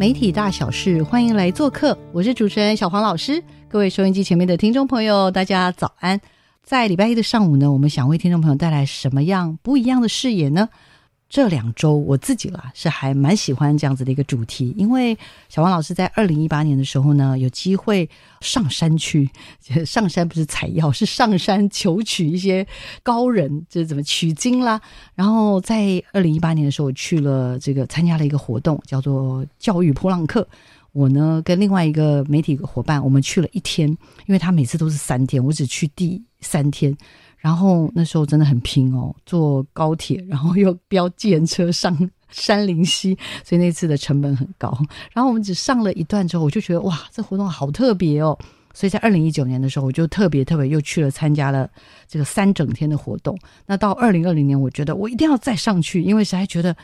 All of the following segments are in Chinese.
媒体大小事，欢迎来做客。我是主持人小黄老师。各位收音机前面的听众朋友，大家早安。在礼拜一的上午呢，我们想为听众朋友带来什么样不一样的视野呢？这两周我自己啦是还蛮喜欢这样子的一个主题，因为小王老师在二零一八年的时候呢，有机会上山去，上山不是采药，是上山求取一些高人，就是怎么取经啦。然后在二零一八年的时候，我去了这个参加了一个活动，叫做教育普朗克。我呢跟另外一个媒体伙伴，我们去了一天，因为他每次都是三天，我只去第三天。然后那时候真的很拼哦，坐高铁，然后又飙计车上山林溪，所以那次的成本很高。然后我们只上了一段之后，我就觉得哇，这活动好特别哦。所以在二零一九年的时候，我就特别特别又去了参加了这个三整天的活动。那到二零二零年，我觉得我一定要再上去，因为实在觉得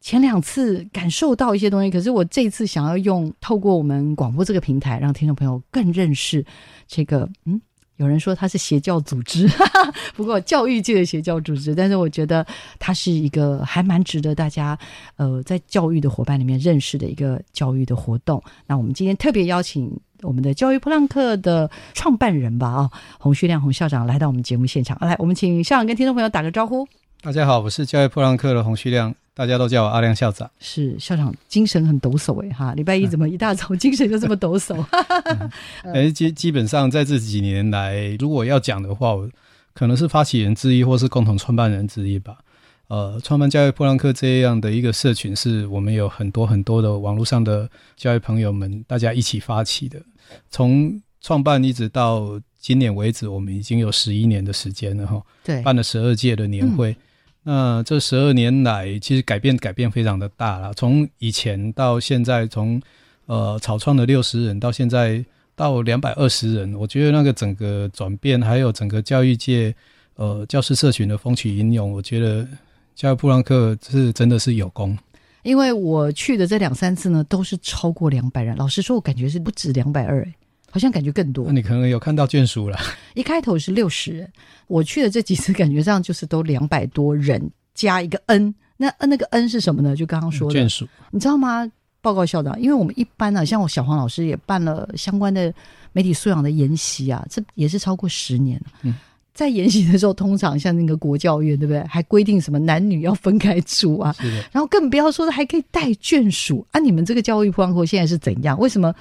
前两次感受到一些东西，可是我这次想要用透过我们广播这个平台，让听众朋友更认识这个嗯。有人说他是邪教组织，不过教育界的邪教组织，但是我觉得他是一个还蛮值得大家呃在教育的伙伴里面认识的一个教育的活动。那我们今天特别邀请我们的教育普朗克的创办人吧，啊，洪旭亮洪校长来到我们节目现场。来，我们请校长跟听众朋友打个招呼。大家好，我是教育破浪客的洪旭亮。大家都叫我阿亮校长，是校长精神很抖擞哎哈！礼拜一怎么一大早精神就这么抖擞？哎，基基本上在这几年来，如果要讲的话，我可能是发起人之一，或是共同创办人之一吧。呃，创办教育破浪客这样的一个社群，是我们有很多很多的网络上的教育朋友们，大家一起发起的。从创办一直到今年为止，我们已经有十一年的时间了哈。对，办了十二届的年会。那这十二年来，其实改变改变非常的大了。从以前到现在，从呃草创的六十人到现在到两百二十人，我觉得那个整个转变，还有整个教育界呃教师社群的风起云涌，我觉得教育布朗克是真的是有功。因为我去的这两三次呢，都是超过两百人。老实说，我感觉是不止两百二好像感觉更多。那你可能有看到眷属了。一开头是六十人，我去的这几次感觉上就是都两百多人加一个 N。那 N 那个 N 是什么呢？就刚刚说的眷属，你知道吗？报告校长，因为我们一般呢，像我小黄老师也办了相关的媒体素养的研习啊，这也是超过十年了。在研习的时候，通常像那个国教院，对不对？还规定什么男女要分开住啊？然后更不要说还可以带眷属啊！你们这个教育方案现在是怎样？为什么？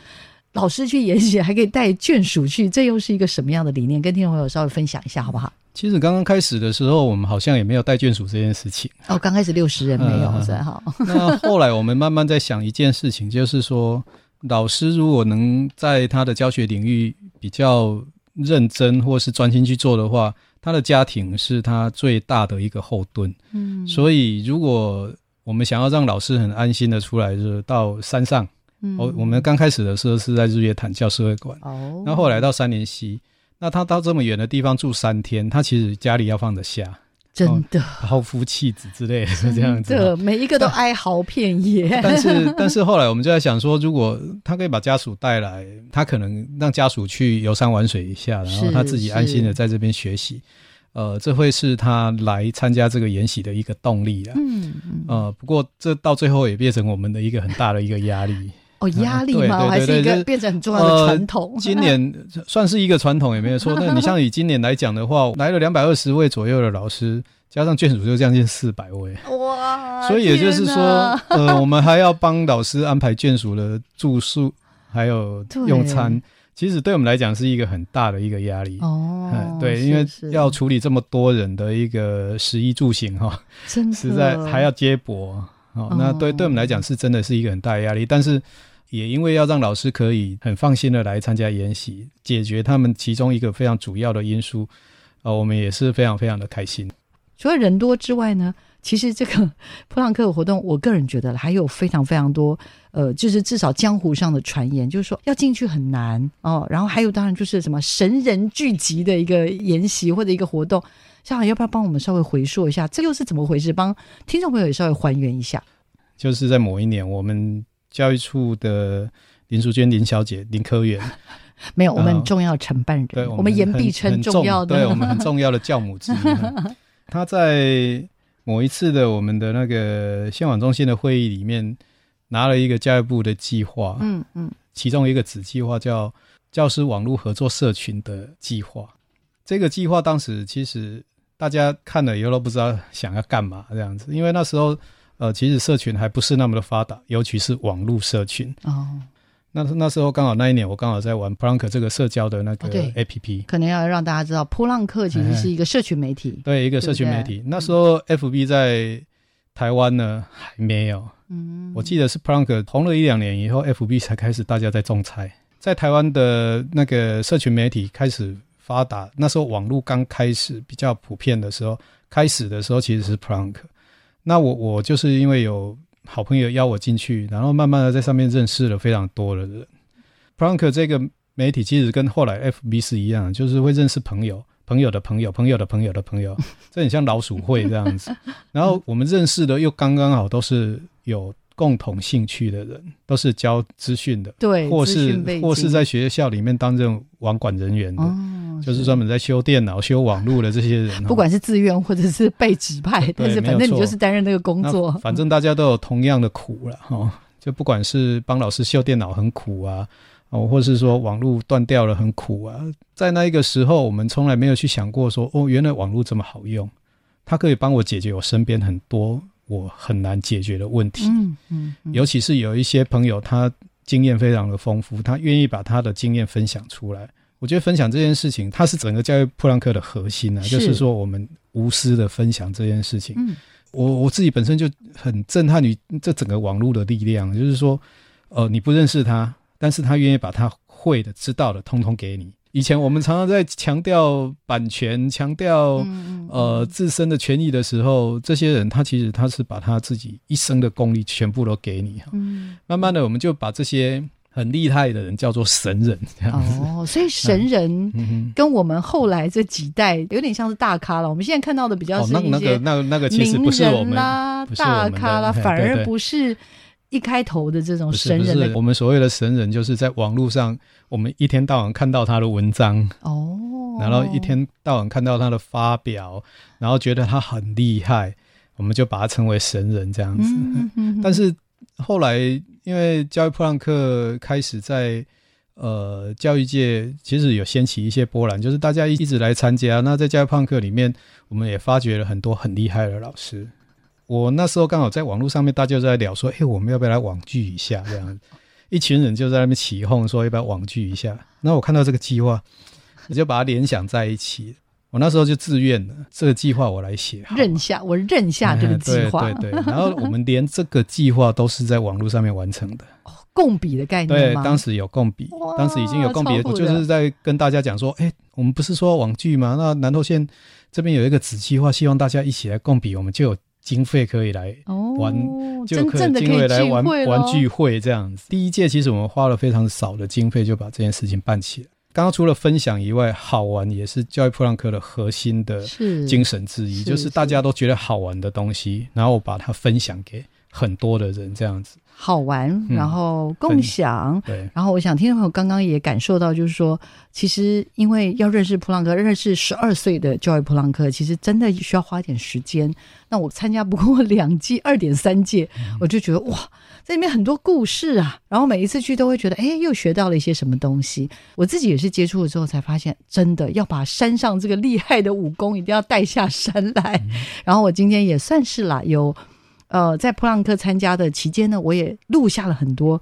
老师去研习还可以带眷属去，这又是一个什么样的理念？跟听众朋友稍微分享一下好不好？其实刚刚开始的时候，我们好像也没有带眷属这件事情。哦，刚开始六十人没有，是哈。那后来我们慢慢在想一件事情，就是说，老师如果能在他的教学领域比较认真或是专心去做的话，他的家庭是他最大的一个后盾。嗯，所以如果我们想要让老师很安心的出来，就是到山上。我我们刚开始的时候是在日月潭教师会馆，哦，那后来到三年溪，那他到这么远的地方住三天，他其实家里要放得下，真的，抛夫妻子之类的是这样子，的每一个都哀嚎遍野。但是但是后来我们就在想说，如果他可以把家属带来，他可能让家属去游山玩水一下，然后他自己安心的在这边学习，呃，这会是他来参加这个研习的一个动力啊。嗯嗯，呃，不过这到最后也变成我们的一个很大的一个压力。哦，压力吗？还是一个变成很重要的传统？今年算是一个传统也没有错。那你像以今年来讲的话，来了两百二十位左右的老师，加上眷属就将近四百位。哇！所以也就是说，呃，我们还要帮老师安排眷属的住宿，还有用餐。其实对我们来讲是一个很大的一个压力。哦，对，因为要处理这么多人的一个食衣住行哈，实在还要接驳。哦，那对对我们来讲是真的是一个很大的压力，但是也因为要让老师可以很放心的来参加研习，解决他们其中一个非常主要的因素，呃，我们也是非常非常的开心。除了人多之外呢，其实这个普朗克的活动，我个人觉得还有非常非常多，呃，就是至少江湖上的传言，就是说要进去很难哦。然后还有当然就是什么神人聚集的一个研习或者一个活动，小好要不要帮我们稍微回溯一下，这又是怎么回事？帮听众朋友也稍微还原一下。就是在某一年，我们教育处的林淑娟林小姐林科员，没有我们重要承办人，对，我们言必称重要的，对我们很重要的教母之一。他在某一次的我们的那个县网中心的会议里面，拿了一个教育部的计划，嗯嗯，其中一个子计划叫教师网络合作社群的计划。这个计划当时其实大家看了以后都不知道想要干嘛这样子，因为那时候。呃，其实社群还不是那么的发达，尤其是网络社群。哦，那那时候刚好那一年，我刚好在玩普朗克这个社交的那个 A P P。可能要让大家知道，普朗克其实是一个社群媒体。对，一个社群媒体。那时候 F B 在台湾呢还没有。嗯。我记得是普朗克红了一两年以后，F B 才开始大家在种菜。在台湾的那个社群媒体开始发达，那时候网络刚开始比较普遍的时候，开始的时候其实是普朗克。那我我就是因为有好朋友邀我进去，然后慢慢的在上面认识了非常多的人。p r a n k 这个媒体其实跟后来 FB 是一样，就是会认识朋友、朋友的朋友、朋友的朋友的朋友，这很像老鼠会这样子。然后我们认识的又刚刚好都是有共同兴趣的人，都是教资讯的，对，或是或是在学校里面担任网管人员的。就是专门在修电脑、修网络的这些人，不管是自愿或者是被指派，但是反正你就是担任那个工作。反正大家都有同样的苦了哈，就不管是帮老师修电脑很苦啊，哦，或是说网络断掉了很苦啊，在那一个时候，我们从来没有去想过说，哦，原来网络这么好用，它可以帮我解决我身边很多我很难解决的问题。嗯嗯，尤其是有一些朋友，他经验非常的丰富，他愿意把他的经验分享出来。我觉得分享这件事情，它是整个教育普朗克的核心呢，就是说我们无私的分享这件事情。嗯，我我自己本身就很震撼于这整个网络的力量，就是说，呃，你不认识他，但是他愿意把他会的、知道的，通通给你。以前我们常常在强调版权、强调呃自身的权益的时候，这些人他其实他是把他自己一生的功力全部都给你。嗯，慢慢的我们就把这些。很厉害的人叫做神人，哦，所以神人 跟我们后来这几代有点像是大咖了。我们现在看到的比较是那个那那个其实不是我们啦，大咖啦，反而不是一开头的这种神人。我们所谓的神人，就是在网络上，我们一天到晚看到他的文章哦，然后一天到晚看到他的发表，然后觉得他很厉害，我们就把他称为神人这样子。但是后来。因为教育普朗克开始在呃教育界其实有掀起一些波澜，就是大家一一直来参加。那在教育普朗克里面，我们也发掘了很多很厉害的老师。我那时候刚好在网络上面，大家在聊说：“哎，我们要不要来网聚一下？”这样，一群人就在那边起哄说：“要不要网聚一下？”那我看到这个计划，我就把它联想在一起。我那时候就自愿了，这个计划我来写，认下我认下这个计划，对对对。然后我们连这个计划都是在网络上面完成的，哦共笔的概念对，当时有共笔，当时已经有共笔，我就是在跟大家讲说，哎，我们不是说网剧吗？那南投县这边有一个子计划，希望大家一起来共笔，我们就有经费可以来玩，就可以经费来玩玩聚会这样子。第一届其实我们花了非常少的经费就把这件事情办起来。刚刚除了分享以外，好玩也是教育普朗克的核心的精神之一，就是大家都觉得好玩的东西，然后把它分享给很多的人，这样子。好玩，然后共享，对。然后我想听众朋友刚刚也感受到，就是说，其实因为要认识普朗克，认识十二岁的教育普朗克，其实真的需要花点时间。那我参加不过两届，二点三届，我就觉得哇，这里面很多故事啊。然后每一次去都会觉得，哎，又学到了一些什么东西。我自己也是接触了之后才发现，真的要把山上这个厉害的武功一定要带下山来。然后我今天也算是啦，有。呃，在普朗克参加的期间呢，我也录下了很多，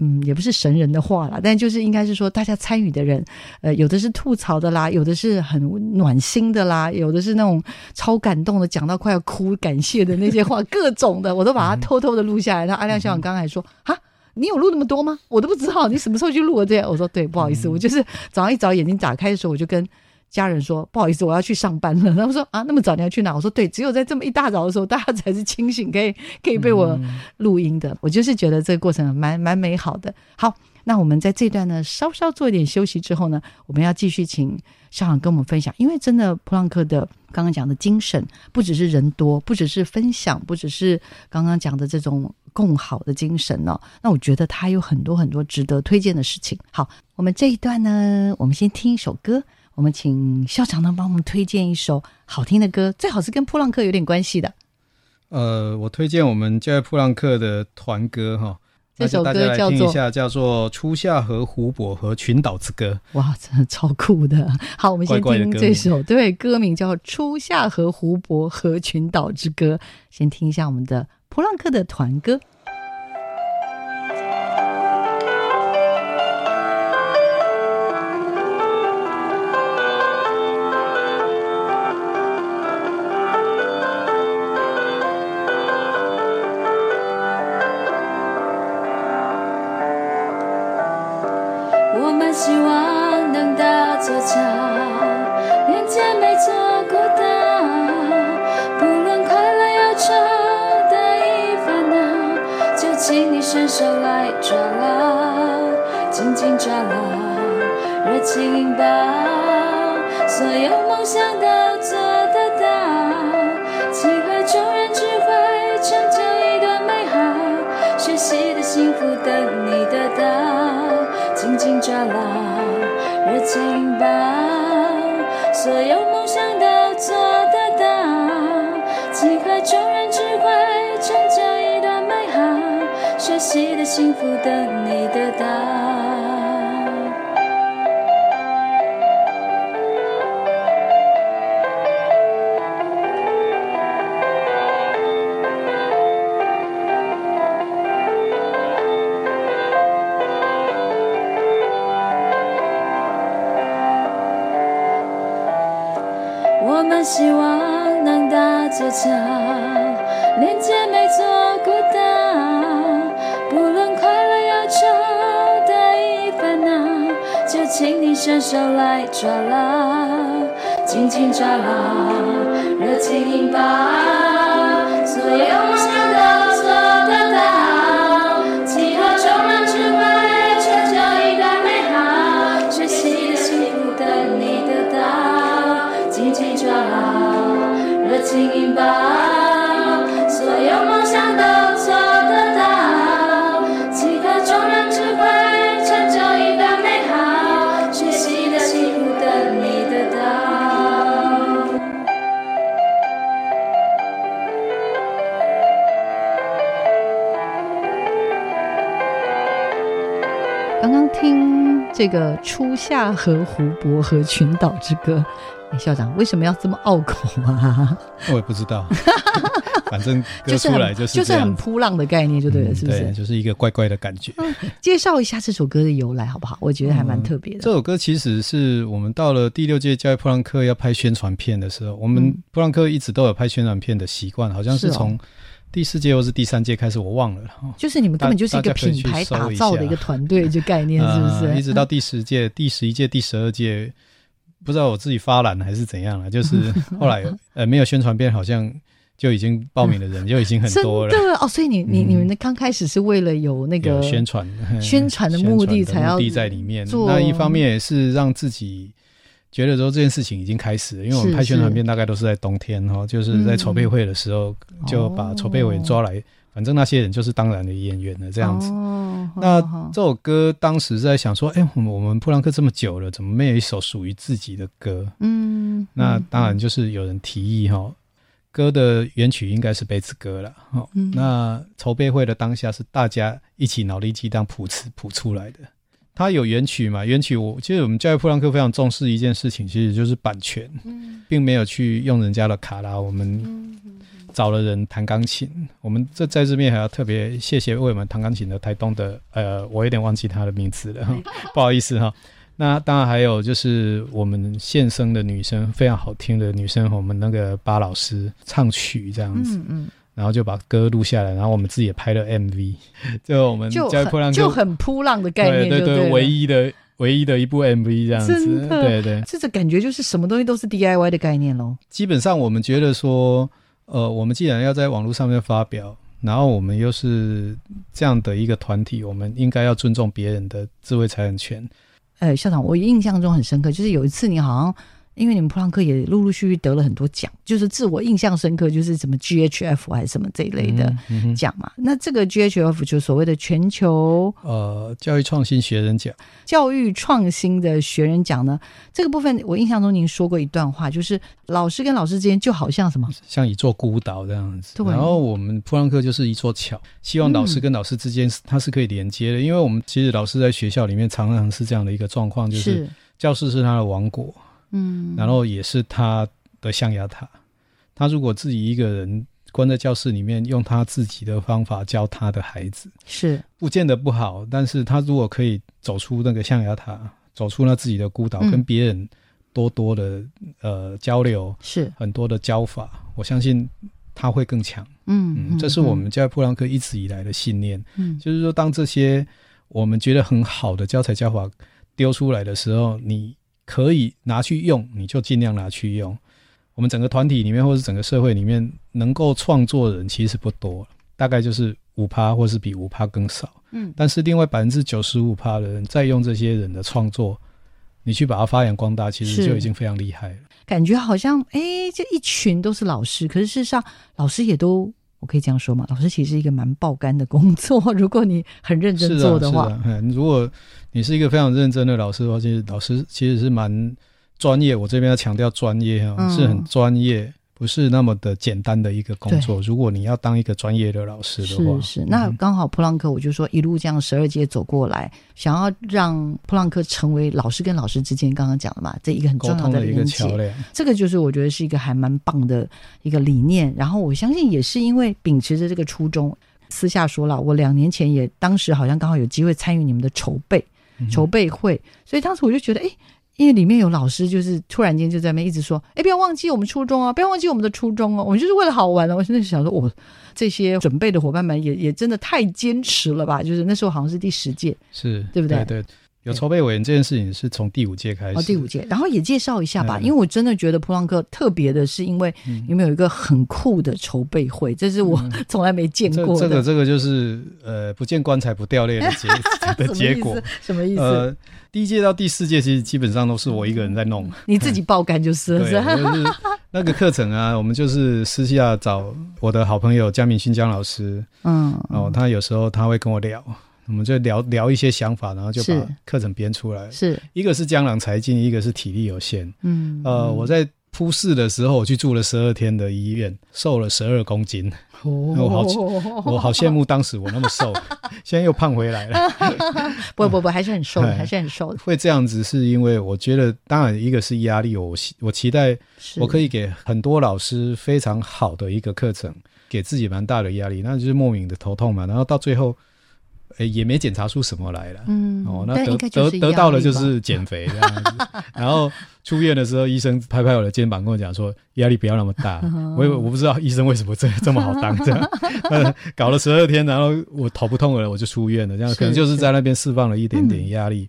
嗯，也不是神人的话啦，但就是应该是说，大家参与的人，呃，有的是吐槽的啦，有的是很暖心的啦，有的是那种超感动的，讲到快要哭感谢的那些话，各种的，我都把它偷偷的录下来。那阿亮校长刚才说，哈，你有录那么多吗？我都不知道，你什么时候去录的这样？我说对，不好意思，我就是早上一早眼睛打开的时候，我就跟家人说不好意思，我要去上班了。他们说啊，那么早你要去哪？我说对，只有在这么一大早的时候，大家才是清醒，可以 可以被我录音的。我就是觉得这个过程蛮蛮美好的。好，那我们在这段呢稍稍做一点休息之后呢，我们要继续请校长跟我们分享，因为真的普朗克的刚刚讲的精神，不只是人多，不只是分享，不只是刚刚讲的这种共好的精神哦。那我觉得他有很多很多值得推荐的事情。好，我们这一段呢，我们先听一首歌。我们请校长呢帮我们推荐一首好听的歌，最好是跟普朗克有点关系的。呃，我推荐我们教普朗克的团歌哈，这首歌叫做叫做《初夏和湖泊和群岛之歌》。哇，真的超酷的！好，我们先听这首，对，歌名叫《初夏和湖泊和群岛之歌》。先听一下我们的普朗克的团歌。希望能搭座桥，连接每座孤岛。不论快乐忧愁，得意烦恼，就请你伸手来抓牢，紧紧抓牢，热情拥抱所有梦想的。福等抓牢，紧紧抓牢，热情拥抱，所有梦想这个《初夏和湖泊和群岛之歌》。校长为什么要这么拗口啊？我也不知道，反正歌出来就是就是很扑浪的概念，就对了，是不是？就是一个怪怪的感觉。介绍一下这首歌的由来好不好？我觉得还蛮特别的。这首歌其实是我们到了第六届教育普朗克要拍宣传片的时候，我们普朗克一直都有拍宣传片的习惯，好像是从第四届或是第三届开始，我忘了。就是你们根本就是一个品牌打造的一个团队，就概念是不是？一直到第十届、第十一届、第十二届。不知道我自己发懒还是怎样了，就是后来 呃没有宣传片，好像就已经报名的人 就已经很多了。对哦，所以你你你们的刚开始是为了有那个宣传宣传的目的才要在里面。那一方面也是让自己觉得说这件事情已经开始了，因为我们拍宣传片大概都是在冬天哈，就是在筹备会的时候就把筹备委员抓来。反正那些人就是当然的演员了，这样子。那这首歌当时在想说，哎，我们我们普朗克这么久了，怎么没有一首属于自己的歌？嗯，那当然就是有人提议哈，歌的原曲应该是杯子歌了。哈，那筹备会的当下是大家一起脑力激荡谱词谱出来的。它有原曲嘛？原曲我其实我们教育普朗克非常重视一件事情，其实就是版权，并没有去用人家的卡拉。我们。找了人弹钢琴，我们这在这边还要特别谢谢为我们弹钢琴的台东的，呃，我有点忘记他的名字了，不好意思哈。那当然还有就是我们现声的女生，非常好听的女生，我们那个巴老师唱曲这样子，嗯，然后就把歌录下来，然后我们自己也拍了 MV，就我们就很就很扑浪的概念，对对对，唯一的。唯一的一部 MV 这样子。对对，这个感觉就是什么东西都是 DIY 的概念喽。基本上我们觉得说，呃，我们既然要在网络上面发表，然后我们又是这样的一个团体，我们应该要尊重别人的智慧财产权。呃，校长，我印象中很深刻，就是有一次你好像。因为你们普朗克也陆陆续续得了很多奖，就是自我印象深刻，就是什么 GHF 还是什么这一类的奖嘛。那这个 GHF 就所谓的全球呃教育创新学人奖，教育创新的学人奖呢，这个部分我印象中您说过一段话，就是老师跟老师之间就好像什么，像一座孤岛这样子。然后我们普朗克就是一座桥，希望老师跟老师之间它是可以连接的，因为我们其实老师在学校里面常常是这样的一个状况，就是教室是他的王国。嗯，然后也是他的象牙塔。他如果自己一个人关在教室里面，用他自己的方法教他的孩子，是不见得不好。但是他如果可以走出那个象牙塔，走出他自己的孤岛，跟别人多多的呃交流，是很多的教法，我相信他会更强。嗯，这是我们在普朗克一直以来的信念。嗯，就是说，当这些我们觉得很好的教材教法丢出来的时候，你。可以拿去用，你就尽量拿去用。我们整个团体里面，或是整个社会里面，能够创作的人其实不多，大概就是五趴，或是比五趴更少。嗯，但是另外百分之九十五趴的人在用这些人的创作，你去把它发扬光大，其实就已经非常厉害了。感觉好像，哎，这一群都是老师，可是事实上，老师也都。我可以这样说吗？老师其实是一个蛮爆肝的工作，如果你很认真做的话。嗯，如果你是一个非常认真的老师的话，其实老师其实是蛮专业。我这边要强调专业啊，是很专业。不是那么的简单的一个工作。如果你要当一个专业的老师的话，是是。那刚好普朗克，我就说一路这样十二阶走过来，想要让普朗克成为老师跟老师之间，刚刚讲了嘛，这一个很重要的一个桥梁。这个就是我觉得是一个还蛮棒的一个理念。然后我相信也是因为秉持着这个初衷，私下说了，我两年前也当时好像刚好有机会参与你们的筹备筹备会，所以当时我就觉得，哎。因为里面有老师，就是突然间就在那一直说：“哎，不要忘记我们初衷啊，不要忘记我们的初衷哦。”我们就是为了好玩了。我现在想说，我这些准备的伙伴们也也真的太坚持了吧？就是那时候好像是第十届，是对不对？对。有筹备委员这件事情是从第五届开始。哦，第五届，然后也介绍一下吧，因为我真的觉得普朗克特别的是，因为你们有一个很酷的筹备会，这是我 从来没见过的。这个这个就是呃，不见棺材不掉泪的结 的结果，什么意思？呃，第一届到第四届其实基本上都是我一个人在弄，你自己爆肝就是了。就是那个课程啊，我们就是私下找我的好朋友江明勋江老师，嗯，哦，他有时候他会跟我聊。我们就聊聊一些想法，然后就把课程编出来。是一个是江郎才尽，一个是体力有限。嗯，呃，我在铺试的时候，我去住了十二天的医院，瘦了十二公斤。哦，我好我好羡慕当时我那么瘦，现在又胖回来了。不不不，还是很瘦的，还是很瘦的。会这样子是因为我觉得，当然一个是压力，我我期待我可以给很多老师非常好的一个课程，给自己蛮大的压力，那就是莫名的头痛嘛。然后到最后。诶，也没检查出什么来了。嗯，哦，那得得得到的就是减肥这样子。然后出院的时候，医生拍拍我的肩膀，跟我讲说压力不要那么大。我我不知道医生为什么这这么好当，这样 搞了十二天，然后我头不痛了，我就出院了。这样可能就是在那边释放了一点点压力。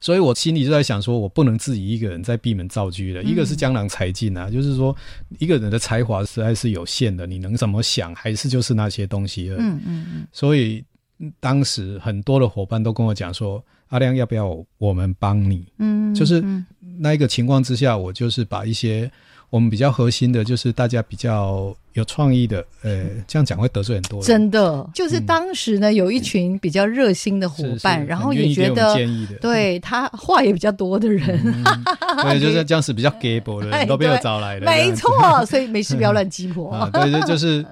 所以我心里就在想，说我不能自己一个人在闭门造车了。一个是江郎才尽啊，就是说一个人的才华实在是有限的，你能怎么想，还是就是那些东西。嗯嗯嗯。所以。当时很多的伙伴都跟我讲说：“阿亮，要不要我们帮你？”嗯，就是那一个情况之下，我就是把一些我们比较核心的，就是大家比较有创意的，呃，这样讲会得罪很多人。真的，就是当时呢，有一群比较热心的伙伴，然后也觉得对他话也比较多的人，对，就是当时比较 gable 的人都被我找来了。没错，所以没事不要乱激活。啊，对，就就是。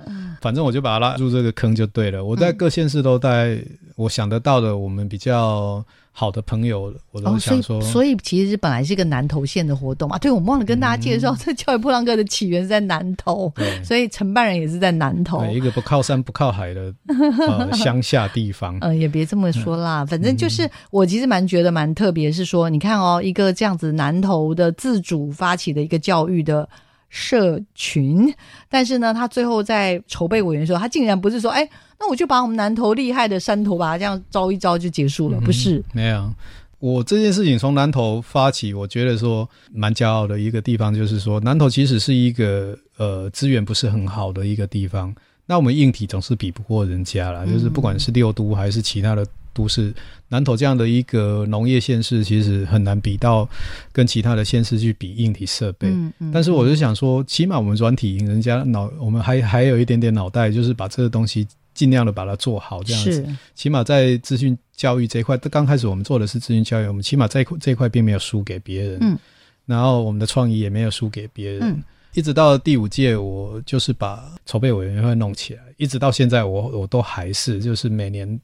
反正我就把他拉入这个坑就对了。我在各县市都带我想得到的我们比较好的朋友，我都想说。所以其实本来是一个南投县的活动嘛。对，我忘了跟大家介绍，这教育破浪哥的起源是在南投，所以承办人也是在南投，一个不靠山不靠海的 乡下地方。嗯，也别这么说啦，反正就是我其实蛮觉得蛮特别，是说你看哦，一个这样子南投的自主发起的一个教育的。社群，但是呢，他最后在筹备委员的时候，他竟然不是说，哎，那我就把我们南投厉害的山头把它这样招一招就结束了，不是？没有，我这件事情从南投发起，我觉得说蛮骄傲的一个地方，就是说南投其实是一个呃资源不是很好的一个地方。那我们硬体总是比不过人家啦，就是不管是六都还是其他的都市，南投这样的一个农业县市，其实很难比到跟其他的县市去比硬体设备。嗯嗯但是我就想说，起码我们软体赢人家脑，我们还还有一点点脑袋，就是把这个东西尽量的把它做好，这样子。是起码在资讯教育这一块，刚开始我们做的是资讯教育，我们起码在这一块并没有输给别人。嗯，然后我们的创意也没有输给别人。嗯一直到第五届，我就是把筹备委员会弄起来，一直到现在我，我都还是就是每年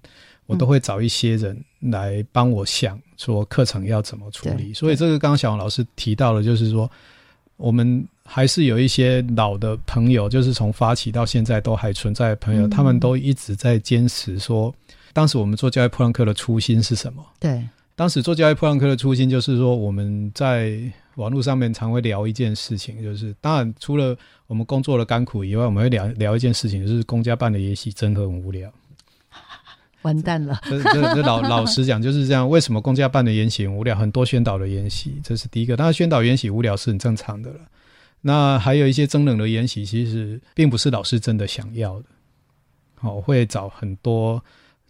我都会找一些人来帮我想说课程要怎么处理。所以这个刚刚小王老师提到了，就是说我们还是有一些老的朋友，就是从发起到现在都还存在的朋友，嗯他们都一直在坚持说，当时我们做教育普朗克的初心是什么？对，当时做教育普朗克的初心就是说，我们在网络上面常会聊一件事情，就是当然除了我们工作的甘苦以外，我们会聊聊一件事情，就是公家办的研习真的很无聊。完蛋了。这这这老老实讲就是这样。为什么公家办的研习很无聊？很多宣导的研习，这是第一个。当然，宣导研习无聊是很正常的了。那还有一些增冷的研习，其实并不是老师真的想要的。哦，会找很多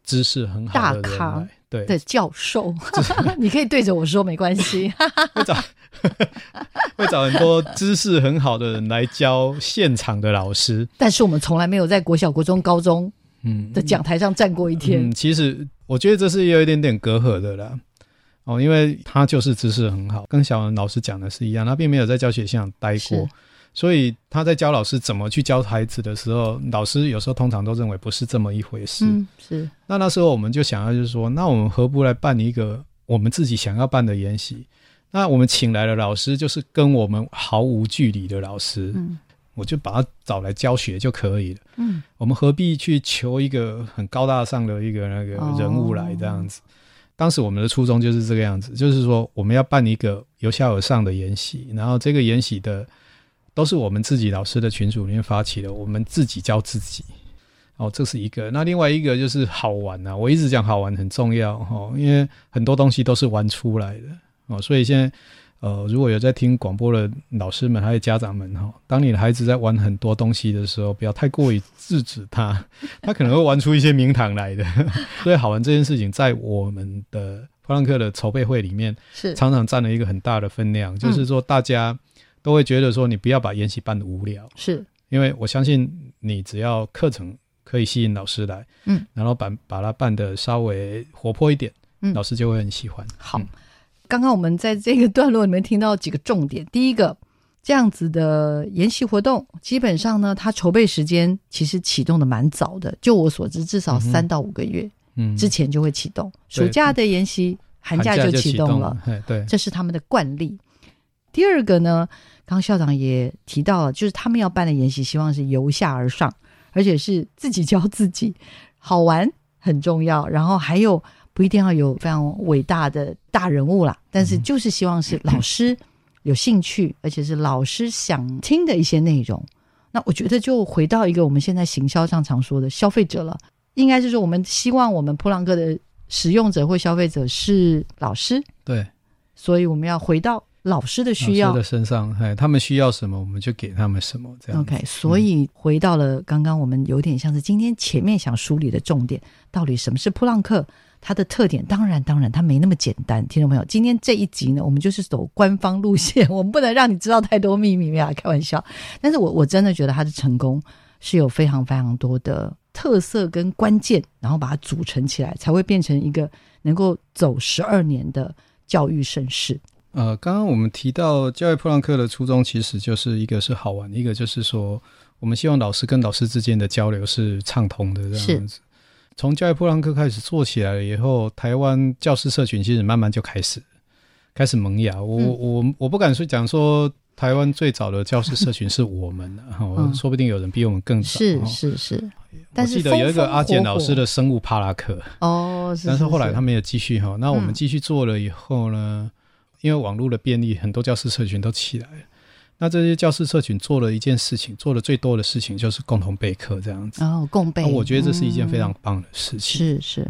知识很好的人来，对，的教授，你可以对着我说没关系。会找 会找很多知识很好的人来教现场的老师。但是我们从来没有在国小、国中、高中嗯，在讲台上站过一天。嗯，其实我觉得这是有一点点隔阂的啦。哦，因为他就是知识很好，跟小文老师讲的是一样，他并没有在教学现场待过，所以他在教老师怎么去教孩子的时候，老师有时候通常都认为不是这么一回事。嗯，是那那时候我们就想要就是说，那我们何不来办一个我们自己想要办的研习？那我们请来的老师就是跟我们毫无距离的老师，嗯我就把他找来教学就可以了。嗯我们何必去求一个很高大上的一个那个人物来这样子？当时我们的初衷就是这个样子，就是说我们要办一个由下而上的研习，然后这个研习的都是我们自己老师的群组里面发起的，我们自己教自己。哦，这是一个。那另外一个就是好玩啊，我一直讲好玩很重要哦，因为很多东西都是玩出来的哦，所以现在。呃，如果有在听广播的老师们还有家长们哈，当你的孩子在玩很多东西的时候，不要太过于制止他，他可能会玩出一些名堂来的。所以好玩这件事情，在我们的弗兰克的筹备会里面，是常常占了一个很大的分量，就是说大家都会觉得说，你不要把研习办的无聊，是，因为我相信你只要课程可以吸引老师来，嗯，然后把把它办的稍微活泼一点，嗯老师就会很喜欢。好嗯。刚刚我们在这个段落里面听到几个重点，第一个。这样子的研习活动，基本上呢，它筹备时间其实启动的蛮早的。就我所知，至少三到五个月嗯，之前就会启动。对暑假的研习，寒假就启动了。，嘿对，这是他们的惯例。第二个呢，刚刚校长也提到了，就是他们要办的研习，希望是由下而上，而且是自己教自己，好玩很重要。然后还有不一定要有非常伟大的大人物啦，但是就是希望是老师有兴趣，而且是老师想听的一些内容。那我觉得就回到一个我们现在行销上常说的消费者了，应该是说我们希望我们普朗克的使用者或消费者是老师，对，所以我们要回到老师的需要的。身上，哎，他们需要什么，我们就给他们什么，这样。OK，所以回到了刚刚我们有点像是今天前面想梳理的重点，到底什么是普朗克？它的特点，当然，当然，它没那么简单。听众朋友，今天这一集呢，我们就是走官方路线，我们不能让你知道太多秘密，没有开玩笑。但是我我真的觉得它的成功是有非常非常多的特色跟关键，然后把它组成起来，才会变成一个能够走十二年的教育盛世。呃，刚刚我们提到教育普朗克的初衷，其实就是一个是好玩，一个就是说，我们希望老师跟老师之间的交流是畅通的这样子。从教育普朗克开始做起来了以后，台湾教师社群其实慢慢就开始开始萌芽。我、嗯我我不敢说讲说台湾最早的教师社群是我们的，哈、嗯说不定有人比我们更早。是哈是是，我但是记得有一个阿简老师的生物帕拉克，哦，是但是后来他们们也继续哈。那我们嗯继续做了以后呢，因为网络的便利，很多教师社群都起来了。那这些教师社群做了一件事情，做的最多的事情就是共同备课这样子。然后共备，那我觉得这是一件非常嗯棒的事情。是是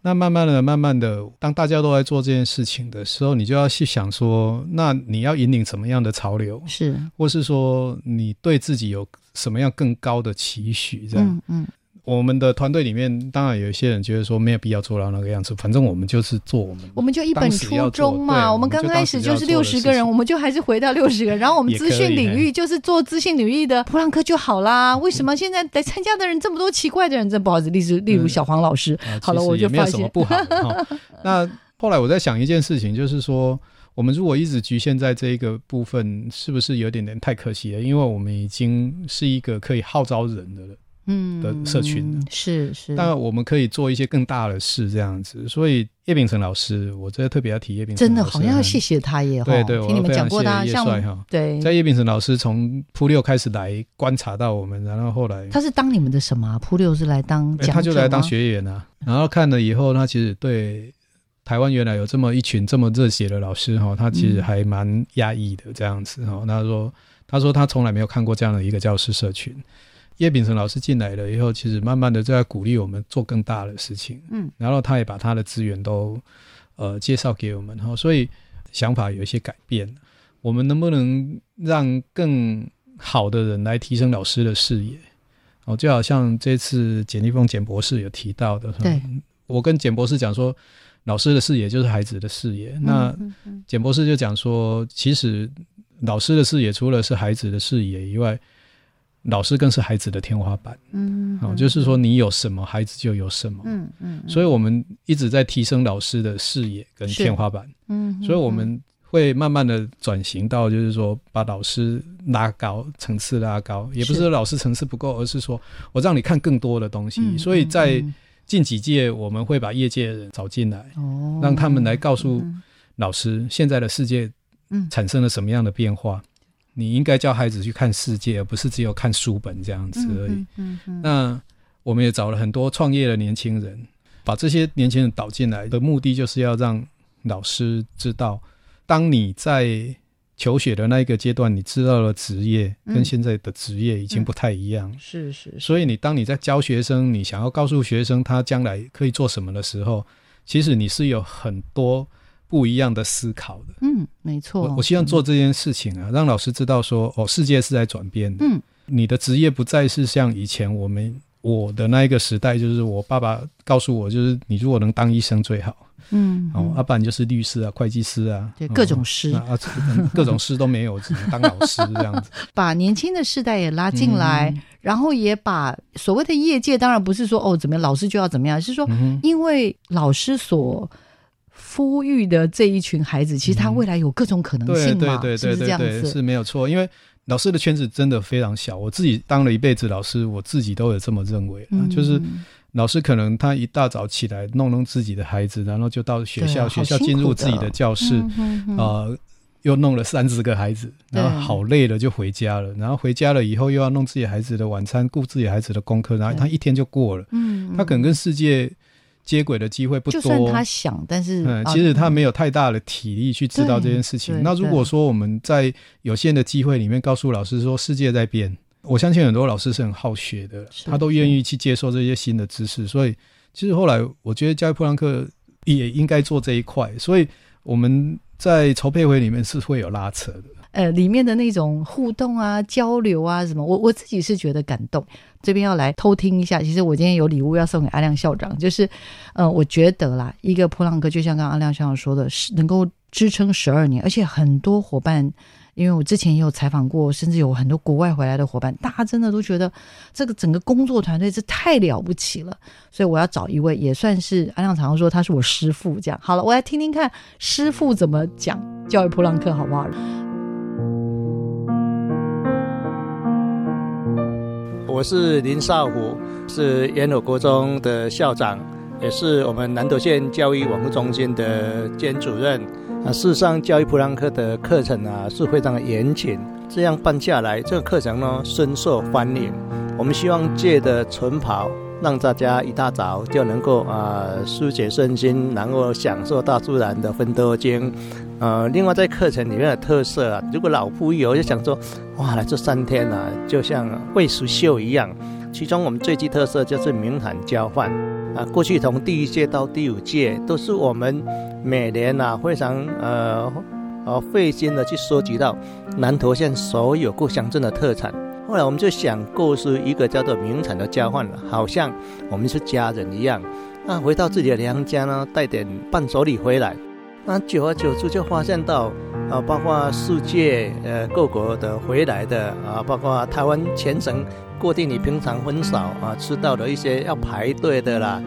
那慢慢的、慢慢的，当大家都在做这件事情的时候，你就要去想说，那你要引领什么样的潮流，是，或是说你对自己有什么样更高的期许，这样。嗯嗯。我们的团队里面，当然有一些人觉得说没有必要做到那个样子，反正我们就是做我们，我们就一本初衷嘛。我们刚开始就是六十个人，我们就还是回到六十个人。然后我们资讯领域就是做资讯领域的普朗克就好啦。为什么现在来参加的人这么多奇怪的人？真不好意思，例如例如小黄老师。好了，我就没有什么不好。那后来我在想一件事情，就是说，我们如果一直局限在这一个部分，是不是有点点太可惜了？因为我们已经是一个可以号召人的了。嗯的社群是是，当然我们可以做一些更大的事，这样子。所以叶秉成老师，我真的特别要提叶秉成，真的好像要谢谢他耶。对对，听你们讲过的，像对，在叶秉成老师从铺六开始来观察到我们，然后后来他是当你们的什么？铺六是来当，他就来当学员啊。然后看了以后，他其实对台湾原来有这么一群这么热血的老师哈，他其实还蛮压抑的这样子哈。他说，他说他从来没有看过这样的一个教师社群。叶秉成老师进来了以后，其实慢慢的在鼓励我们做更大的事情，嗯，然后他也把他的资源都呃介绍给我们，哈，所以想法有一些改变。我们能不能让更好的人来提升老师的视野？哦，就好像这次简立峰简博士有提到的，对，我跟简博士讲说，老师的视野就是孩子的视野。那简博士就讲说，其实老师的视野除了是孩子的视野以外，老师更是孩子的天花板，嗯，哦，就是说你有什么，孩子就有什么，嗯嗯，所以我们一直在提升老师的视野跟天花板，嗯，所以我们会慢慢的转型到，就是说把老师拉高层次，拉高，也不是老师层次不够，而是说我让你看更多的东西，所以在近几届我们会把业界人找进来，哦，让他们来告诉老师现在的世界，嗯，产生了什么样的变化。你应该教孩子去看世界，而不是只有看书本这样子而已。嗯嗯。那我们也找了很多创业的年轻人，把这些年轻人导进来的目的，就是要让老师知道，当你在求学的那一个阶段，你知道了职业跟现在的职业已经不太一样。是是。所以你当你在教学生，你想要告诉学生他将来可以做什么的时候，其实你是有很多。不一样的思考的，嗯，没错。我我希望做这件事情啊，让老师知道说，哦，世界是在转变的。嗯，你的职业不再是像以前我们我的那一个时代，就是我爸爸告诉我，就是你如果能当医生最好。嗯，哦，要不然就是律师啊、会计师啊，对，各种师啊，各种师都没有，只能当老师这样子。把年轻的世代也拉进来，然后也把所谓的业界，当然不是说哦怎么样，老师就要怎么样，是说因为老师所。富裕的这一群孩子，其实他未来有各种可能性嘛？对对对对对，是没有错。因为老师的圈子真的非常小，我自己当了一辈子老师，我自己都有这么认为。就是老师可能他一大早起来弄弄自己的孩子，然后就到学校，学校进入自己的教室，啊，又弄了三十个孩子，然后好累了就回家了。然后回家了以后又要弄自己孩子的晚餐，顾自己孩子的功课，然后他一天就过了。嗯，他可能跟世界。接轨的机会不多，就算他想，但是嗯，其实他没有太大的体力去知道这件事情。那如果说我们在有限的机会里面告诉老师说世界在变，我相信很多老师是很好学的，他都愿意去接受这些新的知识。所以其实后来我觉得教育普朗克也应该做这一块，所以我们在筹备会里面是会有拉扯的。呃，里面的那种互动啊、交流啊什么，我我自己是觉得感动。这边要来偷听一下，其实我今天有礼物要送给阿亮校长，就是，呃，我觉得啦，一个普朗克就像刚刚阿亮校长说的，是能够支撑十二年，而且很多伙伴，因为我之前也有采访过，甚至有很多国外回来的伙伴，大家真的都觉得这个整个工作团队是太了不起了，所以我要找一位也算是阿亮常常说他是我师傅这样。好了，我来听听看师傅怎么讲教育普朗克好不好？我是林少虎，是延鲁国中的校长，也是我们南投县教育网络中心的兼主任。啊，事实上，教育普朗克的课程啊是非常的严谨，这样办下来，这个课程呢深受欢迎。我们希望借的晨跑。让大家一大早就能够啊疏解身心，然后享受大自然的芬多精。呃，另外在课程里面的特色啊，如果老朋友就想说，哇，来这三天啊，就像会熟秀一样。其中我们最具特色就是名谈交换。啊，过去从第一届到第五届，都是我们每年呐非常呃呃费心的去收集到南投县所有各乡镇的特产。后来我们就想构思一个叫做名产的交换了，好像我们是家人一样。那回到自己的娘家呢，带点伴手礼回来。那久而久之就发现到啊，包括世界呃各国的回来的啊，包括台湾全省。过定你平常很少啊吃到的一些要排队的啦，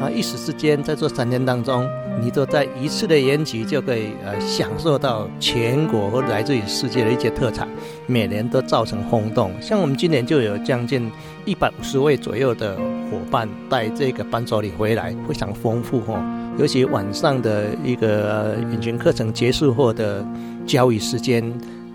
啊一时之间在这三天当中，你都在一次的延期就可以呃享受到全国和来自于世界的一些特产，每年都造成轰动。像我们今年就有将近一百五十位左右的伙伴带这个伴手礼回来，非常丰富哦。尤其晚上的一个引群课程结束后的交易时间。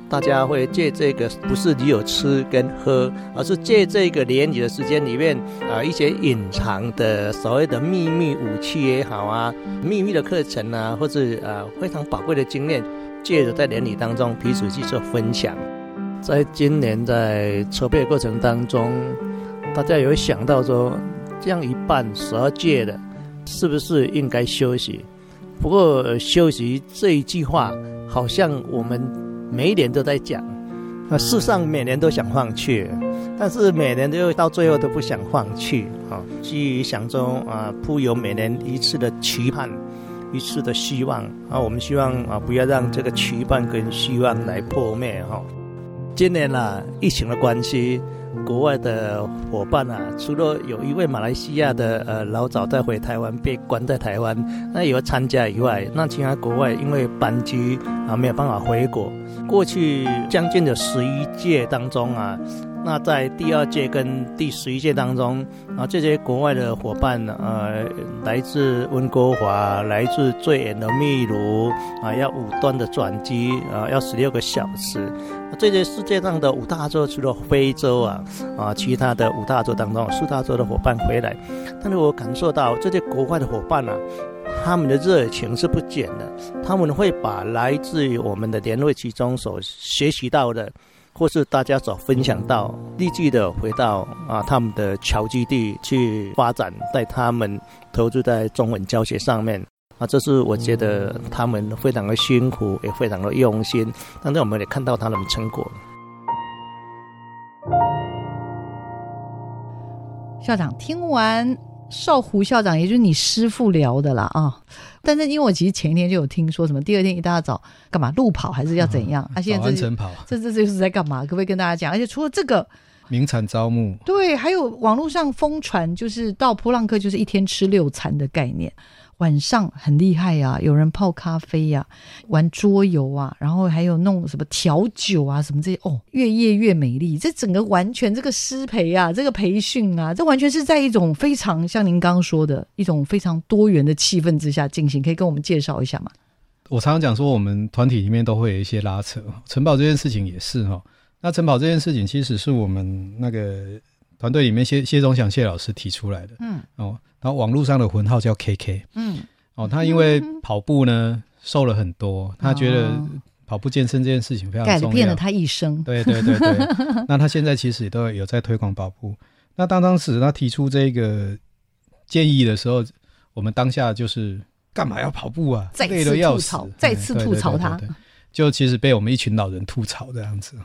大家会借这个，不是只有吃跟喝，而是借这个联谊的时间里面啊，一些隐藏的所谓的秘密武器也好啊，秘密的课程啊，或者啊非常宝贵的经验，借着在联谊当中彼此去做分享。在今年在筹备过程当中，大家有想到说，这样一半十二届的，是不是应该休息？不过休息这一句话，好像我们。每一年都在讲，啊，世上每年都想放弃，但是每年都到最后都不想放弃啊。基于想中啊，铺有每年一次的期盼，一次的希望啊，我们希望啊，不要让这个期盼跟希望来破灭哈。今年呢，疫情的关系。国外的伙伴啊，除了有一位马来西亚的呃老早在回台湾被关在台湾，那有参加以外，那其他国外因为班机啊没有办法回国。过去将近的十一届当中啊。那在第二届跟第十一届当中啊，这些国外的伙伴呃，来自温哥华，来自最远的秘鲁啊，要五段的转机啊，要十六个小时。这些世界上的五大洲，除了非洲啊啊，其他的五大洲当中，四大洲的伙伴回来，但是我感受到这些国外的伙伴啊，他们的热情是不减的，他们会把来自于我们的联会其中所学习到的。或是大家所分享到，立即的回到啊他们的侨基地去发展，带他们投注在中文教学上面啊，这是我觉得他们非常的辛苦，也非常的用心，但是我们也看到他们的成果。校长听完。少胡校长，也就是你师傅聊的啦啊！但是因为我其实前一天就有听说什么，第二天一大早干嘛路跑还是要怎样？啊，现在这跑，这 这这是在干嘛？可不可以跟大家讲？而且除了这个，名产招募，对，还有网络上疯传，就是到普朗克就是一天吃六餐的概念。晚上很厉害呀，有人泡咖啡呀，玩桌游啊，然后还有弄什么调酒啊，什么这些哦，越夜越美丽。这整个完全这个师培啊，这个培训啊，这完全是在一种非常像您刚刚说的一种非常多元的气氛之下进行。可以跟我们介绍一下吗？我常常讲说，我们团体里面都会有一些拉扯，晨跑这件事情也是哈。那晨跑这件事情其实是我们那个团队里面谢谢总想谢老师提出来的，嗯哦。然后网络上的魂号叫 KK，嗯，哦，他因为跑步呢瘦了很多，他觉得跑步健身这件事情非常重要，改变了他一生。对对对对，那他现在其实也都有在推广跑步。那当当时他提出这个建议的时候，我们当下就是干嘛要跑步啊？累的要死，再次吐槽他，就其实被我们一群老人吐槽这样子。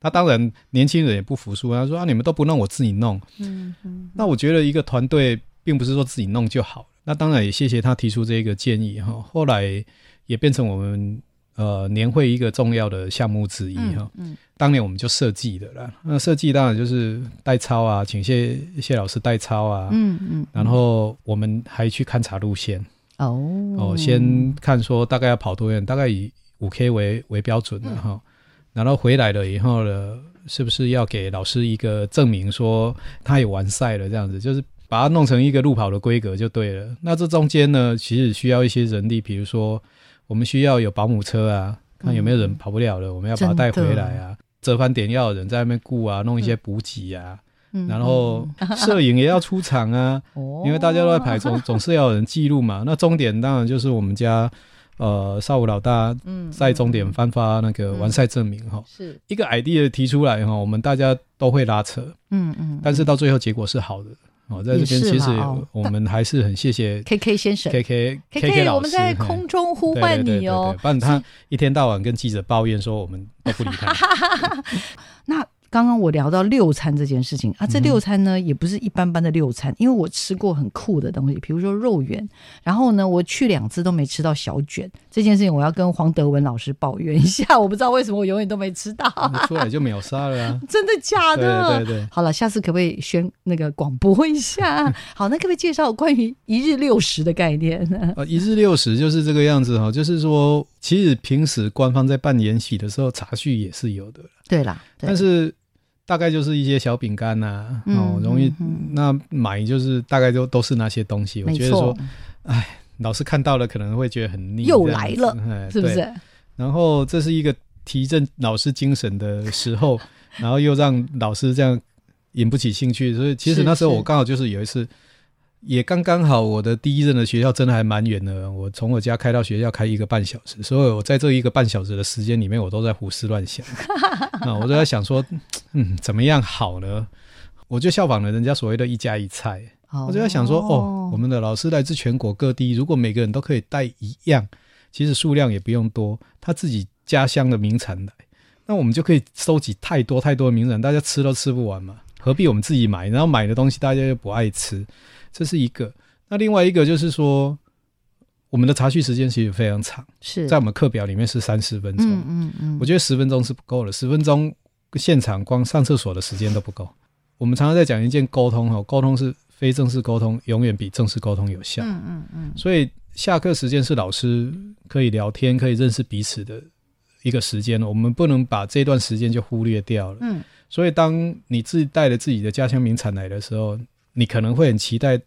他当然年轻人也不服输，他说啊，你们都不弄，我自己弄。嗯嗯，那我觉得一个团队。并不是说自己弄就好了。那当然也谢谢他提出这个建议哈。后来也变成我们呃年会一个重要的项目之一哈。嗯。当年我们就设计的啦。那设计当然就是代操啊，请谢谢老师代操啊。嗯嗯。然后我们还去勘察路线。哦。哦，先看说大概要跑多远，大概以五 K 为为标准的哈。然后回来了以后呢，是不是要给老师一个证明，说他也完赛了这样子？就是。把它弄成一个路跑的规格就对了。那这中间呢，其实需要一些人力，比如说我们需要有保姆车啊，看有没有人跑不了了，我们要把它带回来啊。折返点要有人在那边顾啊，弄一些补给啊。然后摄影也要出场啊，因为大家都在排，总总是要有人记录嘛。那终点当然就是我们家呃少武老大在终点颁发那个完赛证明哈。是一个 idea 提出来哈，我们大家都会拉扯，嗯嗯，但是到最后结果是好的。哦，在这边其实我们还是很谢谢 K K 先生，K K K K 我们在空中呼唤你哦，不然他一天到晚跟记者抱怨说我们都不理他。那。刚刚我聊到六餐这件事情啊，这六餐呢也不是一般般的六餐，因为我吃过很酷的东西，比如说肉圆，然后呢我去两次都没吃到小卷，这件事情我要跟黄德文老师抱怨一下，我不知道为什么我永远都没吃到，出来就秒杀了啊！真的假的？对对对。好了，下次可不可以宣那个广播一下？好，那可不可以介绍关于一日六食的概念呢？呃，一日六食就是这个样子哈，就是说其实平时官方在办延禧的时候茶叙也是有的，对啦，但是。大概就是一些小饼干呐，哦，容易那买就是大概都都是那些东西。我觉得说，哎，老师看到了可能会觉得很腻，又来了，是不是？然后这是一个提振老师精神的时候，然后又让老师这样引不起兴趣，所以其实那时候我刚好就是有一次。也刚刚好，我的第一任的学校真的还蛮远的。我从我家开到学校开一个半小时，所以我在这一个半小时的时间里面，我都在胡思乱想。啊，我都在想说，嗯，怎么样好呢？我就效仿了人家所谓的一家一菜。我就在想说，哦，我们的老师来自全国各地，如果每个人都可以带一样，其实数量也不用多，他自己家乡的名产来，那我们就可以收集太多太多的名产，大家吃都吃不完嘛，何必我们自己买？然后买的东西大家又不爱吃。这是一个，那另外一个就是说，我们的茶叙时间其实非常长，是在我们课表里面是三十分钟，嗯嗯嗯，我觉得十分钟是不够的，十分钟现场光上厕所的时间都不够。我们常常在讲一件沟通哈，沟通是非正式沟通，永远比正式沟通有效，嗯嗯嗯。所以下课时间是老师可以聊天、可以认识彼此的一个时间，我们不能把这段时间就忽略掉了。嗯，所以当你自己带着自己的家乡名产来的时候。你可能会很期待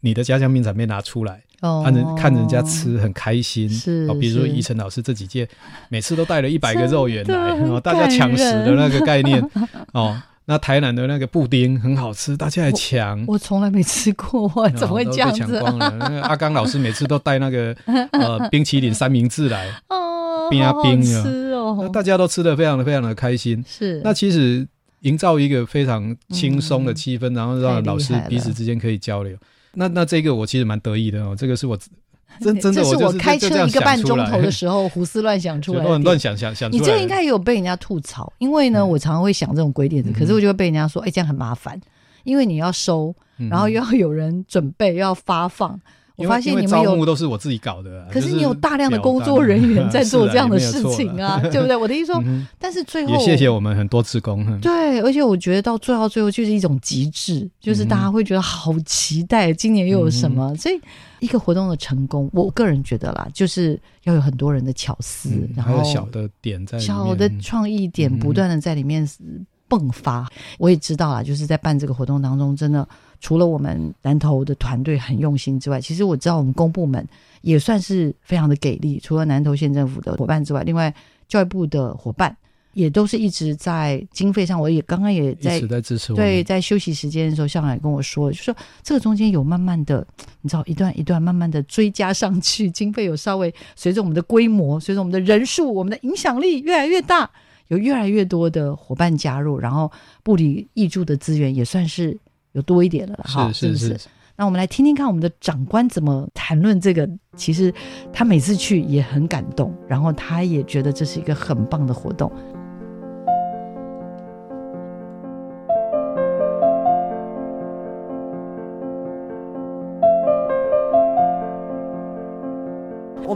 你的家乡名产被拿出来，看人看人家吃很开心。是，哦，比如说宜晨老师这几届，每次都带了一百个肉圆来，哦，大家抢食的那个概念。哦，那台南的那个布丁很好吃，大家来抢。我从来没吃过，我怎么会这样子？抢光了。阿刚老师每次都带那个 呃冰淇淋三明治来，哦冰啊冰啊，吃哦，大家都吃的非常的非常的开心。是，那其实。营造一个非常轻松的气氛，然后让老师彼此之间可以交流。那那这个我其实蛮得意的哦，这个是我 真真的是我开车一个半钟头的时候 胡思乱想出来，乱乱想想想。你这应该也有被人家吐槽，因为呢，我常常会想这种鬼点子，可是我就会被人家说，哎，这样很麻烦，因为你要收，然后又要有人准备，又要发放。我发现你们有都是我自己搞的，可是你有大量的工作人员在做这样的事情啊，对不对？我的意思说，但是最后也谢谢我们很多职工。对，而且我觉得到最后最后就是一种极致，就是大家会觉得好期待今年又有什么。所以一个活动的成功，我个人觉得啦，就是要有很多人的巧思，然后小的点在小的创意点不断的在里面迸发。我也知道啦，就是在办这个活动当中，真的。除了我们南投的团队很用心之外，其实我知道我们公部门也算是非常的给力。除了南投县政府的伙伴之外，另外教育部的伙伴也都是一直在经费上，我也刚刚也在在支持。对，在休息时间的时候，校长也跟我说，就说这个中间有慢慢的，你知道，一段一段慢慢的追加上去，经费有稍微随着我们的规模，随着我们的人数，我们的影响力越来越大，有越来越多的伙伴加入，然后部里挹注的资源也算是。有多一点了哈，是不是？那我们来听听看我们的长官怎么谈论这个。其实他每次去也很感动，然后他也觉得这是一个很棒的活动。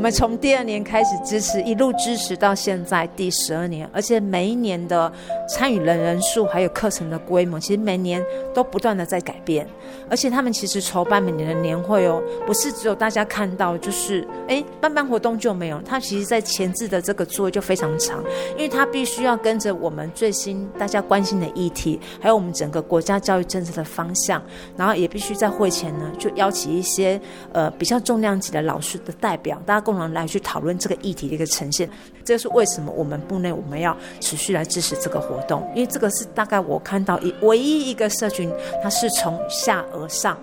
我们从第二年开始支持，一路支持到现在第十二年，而且每一年的参与人人数还有课程的规模，其实每年都不断的在改变。而且他们其实筹办每年的年会哦，不是只有大家看到，就是哎办办活动就没有。他其实在前置的这个作业就非常长，因为他必须要跟着我们最新大家关心的议题，还有我们整个国家教育政策的方向，然后也必须在会前呢就邀请一些呃比较重量级的老师的代表，大家。共同来去讨论这个议题的一个呈现，这是为什么我们部内我们要持续来支持这个活动，因为这个是大概我看到一唯一一个社群，它是从下而上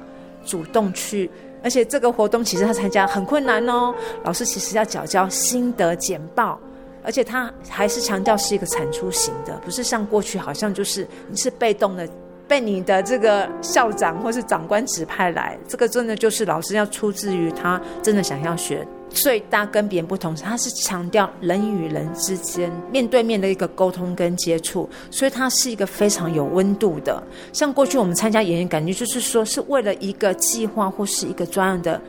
主动去，而且这个活动其实他参加很困难哦，老师其实要缴交心得简报，而且他还是强调是一个产出型的，不是像过去好像就是你是被动的。被你的这个校长或是长官指派来，这个真的就是老师要出自于他真的想要学。最大跟别人不同是，他是强调人与人之间面对面的一个沟通跟接触，所以它是一个非常有温度的。像过去我们参加演员，感觉就是说是为了一个计划或是一个专案的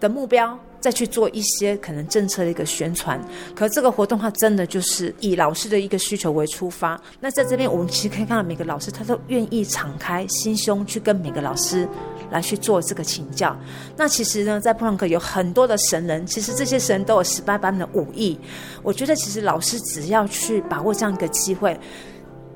的目标。再去做一些可能政策的一个宣传，可这个活动它真的就是以老师的一个需求为出发。那在这边，我们其实可以看到每个老师他都愿意敞开心胸去跟每个老师来去做这个请教。那其实呢，在普朗克有很多的神人，其实这些神都有十八般的武艺。我觉得其实老师只要去把握这样一个机会。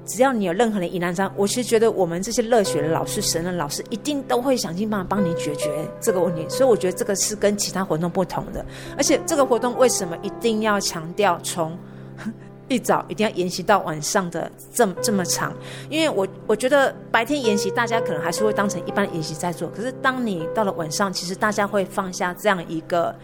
只要你有任何的疑难障，我其实觉得我们这些热血的老师、神的老师，一定都会想尽办法帮你解决这个问题。所以我觉得这个是跟其他活动不同的。而且这个活动为什么一定要强调从 一早一定要研习到晚上的这么这么长？因为我我觉得白天研习大家可能还是会当成一般的研习在做，可是当你到了晚上，其实大家会放下这样一个。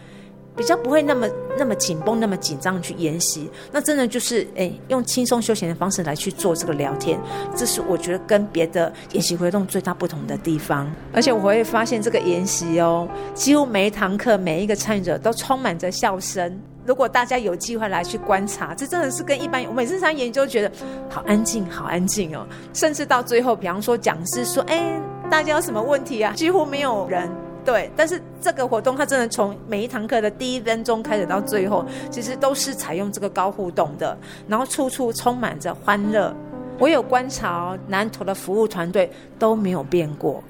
比较不会那么那么紧绷、那么紧张去研习，那真的就是诶，用轻松休闲的方式来去做这个聊天，这是我觉得跟别的研习活动最大不同的地方。而且我会发现这个研习哦，几乎每一堂课每一个参与者都充满着笑声。如果大家有机会来去观察，这真的是跟一般我每次上研究觉得好安静、好安静哦。甚至到最后，比方说讲师说：“哎，大家有什么问题啊？”几乎没有人。对，但是这个活动它真的从每一堂课的第一分钟开始到最后，其实都是采用这个高互动的，然后处处充满着欢乐。我有观察哦南投的服务团队都没有变过，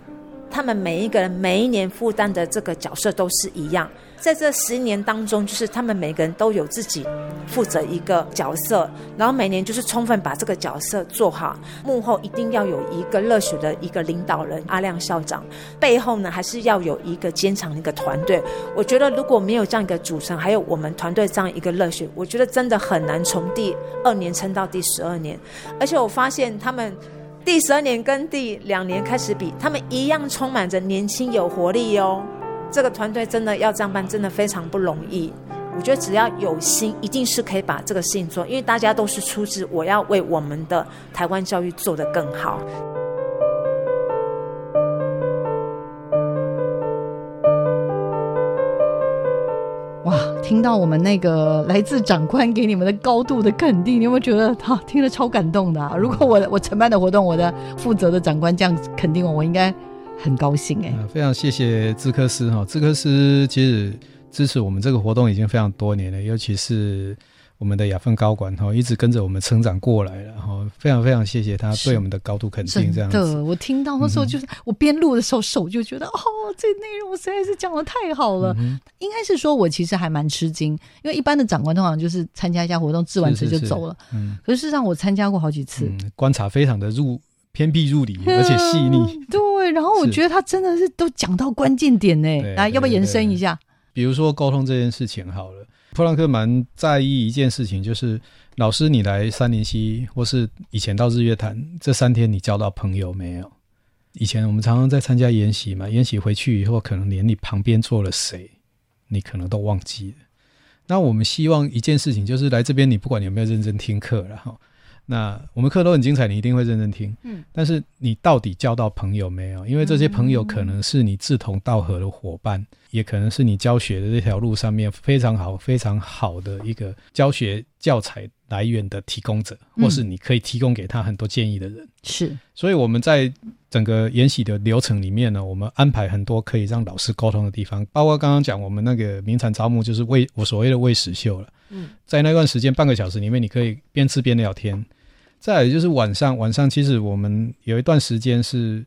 他们每一个人每一年负担的这个角色都是一样。在这十年当中，就是他们每个人都有自己负责一个角色，然后每年就是充分把这个角色做好。幕后一定要有一个热血的一个领导人阿亮校长，背后呢还是要有一个坚强的一个团队。我觉得如果没有这样一个组成，还有我们团队这样一个热血，我觉得真的很难从第二年撑到第十二年。而且我发现他们第十二年跟第两年开始比，他们一样充满着年轻有活力哦。这个团队真的要这样办，真的非常不容易。我觉得只要有心，一定是可以把这个事情做，因为大家都是出自我要为我们的台湾教育做得更好。哇，听到我们那个来自长官给你们的高度的肯定，你有没有觉得他听了超感动的？如果我我承办的活动，我的负责的长官这样肯定我，我应该。很高兴哎，非常谢谢资科斯哈，资科斯其实支持我们这个活动已经非常多年了，尤其是我们的雅芬高管哈，一直跟着我们成长过来了哈，非常非常谢谢他对我们的高度肯定。这样的，我听到那时候就是我边录的时候手就觉得哦，这内容实在是讲的太好了。应该是说我其实还蛮吃惊，因为一般的长官通常就是参加一下活动，治完词就走了。嗯，可是事实上我参加过好几次，观察非常的入。偏僻入里，而且细腻。对，然后我觉得他真的是都讲到关键点呢。来，要不要延伸一下？比如说沟通这件事情好了，普朗克蛮在意一件事情，就是老师你来三零七，或是以前到日月潭这三天，你交到朋友没有？以前我们常常在参加研习嘛，研习回去以后，可能连你旁边坐了谁，你可能都忘记了。那我们希望一件事情，就是来这边，你不管有没有认真听课，然后。那我们课都很精彩，你一定会认真听。嗯，但是你到底交到朋友没有？因为这些朋友可能是你志同道合的伙伴，也可能是你教学的这条路上面非常好、非常好的一个教学教材来源的提供者，或是你可以提供给他很多建议的人。是，所以我们在整个研习的流程里面呢，我们安排很多可以让老师沟通的地方，包括刚刚讲我们那个名产招募，就是为我所谓的喂食秀了。嗯，在那段时间半个小时里面，你可以边吃边聊天。再就是晚上，晚上其实我们有一段时间是，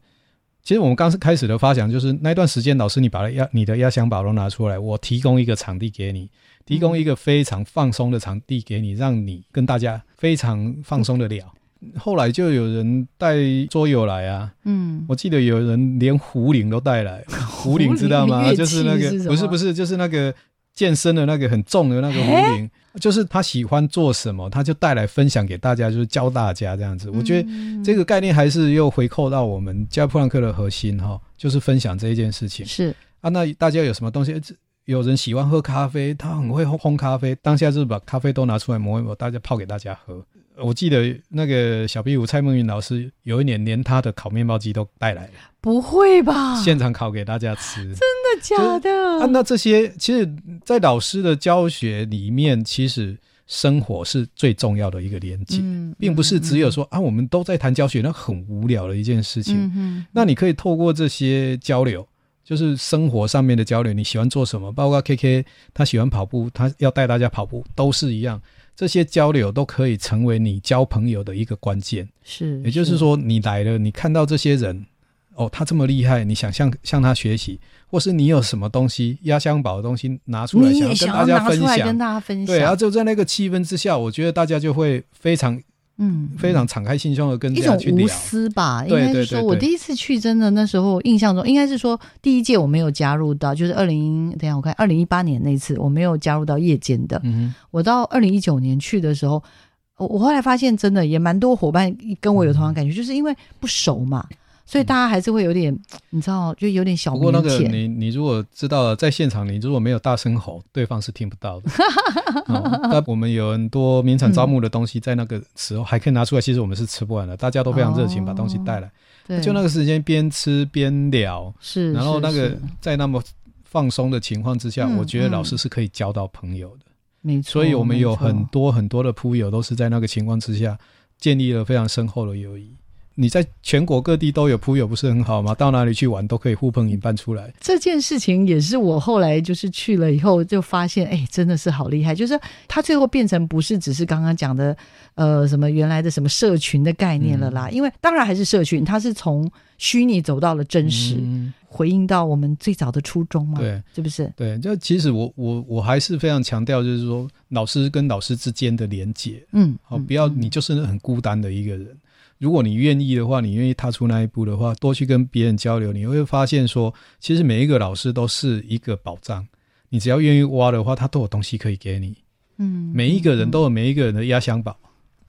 其实我们刚是开始的发想，就是那段时间，老师你把压你的压箱宝都拿出来，我提供一个场地给你，提供一个非常放松的场地给你，让你跟大家非常放松的聊。后来就有人带桌游来啊，嗯，我记得有人连壶铃都带来，壶铃知道吗？就是那个不是不是就是那个。健身的那个很重的那个壶铃，就是他喜欢做什么，他就带来分享给大家，就是教大家这样子。我觉得这个概念还是又回扣到我们教普朗克的核心哈，就是分享这一件事情。是啊，那大家有什么东西？有人喜欢喝咖啡，他很会烘烘咖啡，当下就是把咖啡都拿出来磨一磨，大家泡给大家喝。我记得那个小壁虎蔡梦云老师有一年连他的烤面包机都带来了，不会吧？现场烤给大家吃，真的假的？啊，那这些其实，在老师的教学里面，其实生活是最重要的一个连接，并不是只有说啊，我们都在谈教学，那很无聊的一件事情。那你可以透过这些交流。就是生活上面的交流，你喜欢做什么？包括 K K，他喜欢跑步，他要带大家跑步，都是一样。这些交流都可以成为你交朋友的一个关键。是，也就是说，你来了，你看到这些人，哦，他这么厉害，你想向向他学习，或是你有什么东西压箱宝的东西拿出来，想跟大家分享，跟大家分享。对，然后就在那个气氛之下，我觉得大家就会非常。嗯，非常敞开心胸的跟一种无私吧，应该是说，我第一次去，真的那时候印象中，应该是说第一届我没有加入到，就是二零，等下我看二零一八年那次我没有加入到夜间的，我到二零一九年去的时候，我我后来发现真的也蛮多伙伴跟我有同样感觉，就是因为不熟嘛。所以大家还是会有点，你知道，就有点小。不过那个你你如果知道了，在现场你如果没有大声吼，对方是听不到的。那我们有很多名产招募的东西，在那个时候还可以拿出来，其实我们是吃不完的。大家都非常热情，把东西带来。对。就那个时间边吃边聊，是。然后那个在那么放松的情况之下，我觉得老师是可以交到朋友的。没错。所以我们有很多很多的铺友，都是在那个情况之下建立了非常深厚的友谊。你在全国各地都有铺友，不是很好吗？到哪里去玩都可以呼朋引伴出来。这件事情也是我后来就是去了以后就发现，哎，真的是好厉害。就是它最后变成不是只是刚刚讲的，呃，什么原来的什么社群的概念了啦。因为当然还是社群，它是从虚拟走到了真实，嗯回应到我们最早的初衷嘛。对，是不是？对，就其实我我我还是非常强调，就是说老师跟老师之间的连接。嗯，好，不要你就是很孤单的一个人。如果你愿意的话，你愿意踏出那一步的话，多去跟别人交流，你会发现说，其实每一个老师都是一个宝藏。你只要愿意挖的话，他都有东西可以给你。嗯，每一个人都有每一个人的压箱宝，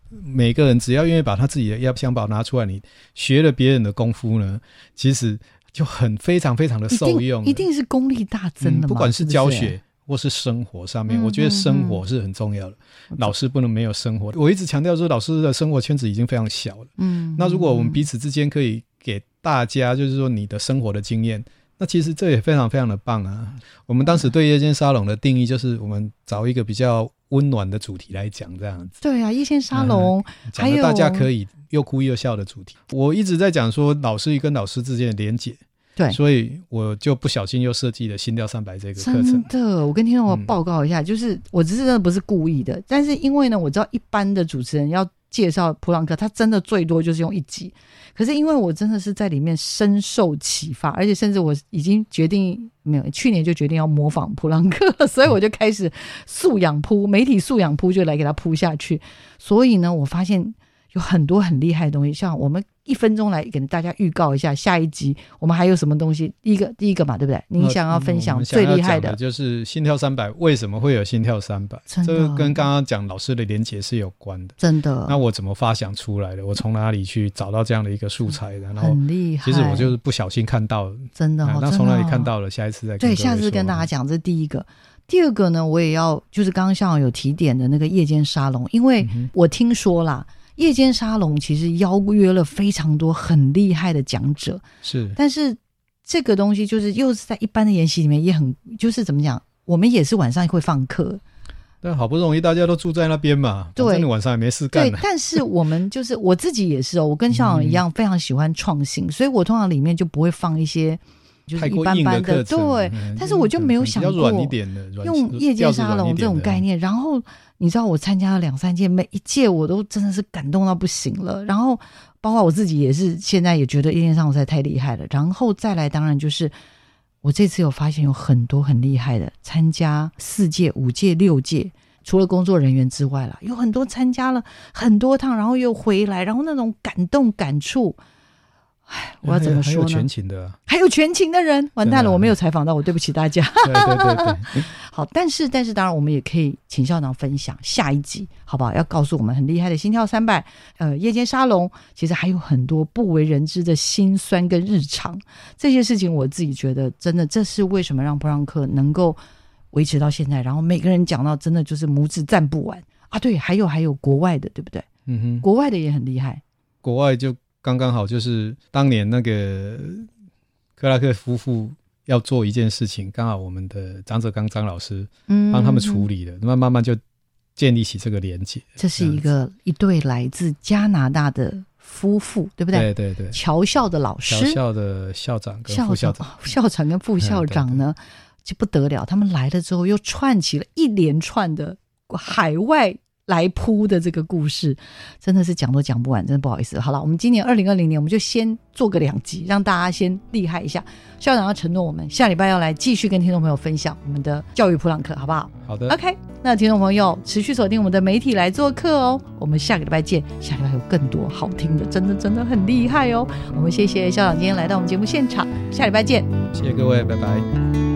每个人只要愿意把他自己的压箱宝拿出来，你学了别人的功夫呢，其实就很非常非常的受用，一定是功力大增的。不管是教学。或是生活上面，我觉得生活是很重要的。老师不能没有生活。我一直强调说，老师的生活圈子已经非常小了。嗯，那如果我们彼此之间可以给大家，就是说你的生活的经验，那其实这也非常非常的棒啊。我们当时对夜间沙龙的定义，就是我们找一个比较温暖的主题来讲，这样子。对啊，夜间沙龙，讲大家可以又哭又笑的主题。我一直在讲说，老师跟老师之间的连结。对，所以我就不小心又设计了心跳三百这个课程。真的，我跟听众报告一下，就是我这是真的不是故意的，但是因为呢，我知道一般的主持人要介绍普朗克，他真的最多就是用一集。可是因为我真的是在里面深受启发，而且甚至我已经决定没有去年就决定要模仿普朗克，所以我就开始素养铺媒体素养铺就来给他铺下去。所以呢，我发现有很多很厉害的东西，像我们。一分钟来给大家预告一下下一集，我们还有什么东西？第一个，第一个嘛，对不对？你想要分享最厉害的，就是心跳三百。为什么会有心跳三百？这个跟刚刚讲老师的连结是有关的。真的。那我怎么发想出来的？我从哪里去找到这样的一个素材的？很厉害。其实我就是不小心看到，真的。那从哪里看到了？下一次再对，下次跟大家讲。这是第一个。第二个呢，我也要就是刚刚像有提点的那个夜间沙龙，因为我听说啦。夜间沙龙其实邀约了非常多很厉害的讲者，是，但是这个东西就是又是在一般的研习里面也很，就是怎么讲，我们也是晚上会放课，但好不容易大家都住在那边嘛，对，晚上也没事干。对，但是我们就是我自己也是哦，我跟校长一样非常喜欢创新，所以我通常里面就不会放一些。就是一般般的，对，但是我就没有想过用夜间沙龙这种概念。然后你知道，我参加了两三届，每一届我都真的是感动到不行了。然后包括我自己也是，现在也觉得夜间沙龙实在太厉害了。然后再来，当然就是我这次有发现有很多很厉害的，参加四届、五届、六届，除了工作人员之外了，有很多参加了很多趟，然后又回来，然后那种感动感触。唉，我要怎么说呢？还有全勤的，还有全勤的人，完蛋了，我没有采访到，我对不起大家。对 对对，好，但是但是，当然我们也可以请校长分享下一集，好不好？要告诉我们很厉害的心跳三百，呃，夜间沙龙，其实还有很多不为人知的辛酸跟日常，这些事情我自己觉得真的，这是为什么让布朗克能够维持到现在，然后每个人讲到真的就是拇指赞不完啊。对，还有还有国外的，对不对？嗯哼，国外的也很厉害。国外就刚刚好，就是当年那个克拉克夫妇要做一件事情，刚好我们的张泽刚张老师嗯，帮他们处理了，那么慢慢就建立起这个连接。这是一个一对来自加拿大的夫妇，对不对？对对对，侨校的老师，侨校的校长跟副校长，校长跟副校长呢，就不得了。他们来了之后，又串起了一连串的海外来铺的这个故事，真的是讲都讲不完，真的不好意思。好了，我们今年二零二零年，我们就先做个两集，让大家先厉害一下。校长要承诺我们下礼拜要来继续跟听众朋友分享我们的教育普朗克，好不好？好的，OK，那听众朋友持续锁定我们的媒体来做客哦，我们下个礼拜见，下礼拜有更多好听的，真的真的很厉害哦。我们谢谢校长今天来到我们节目现场，下礼拜见。谢谢各位，拜拜。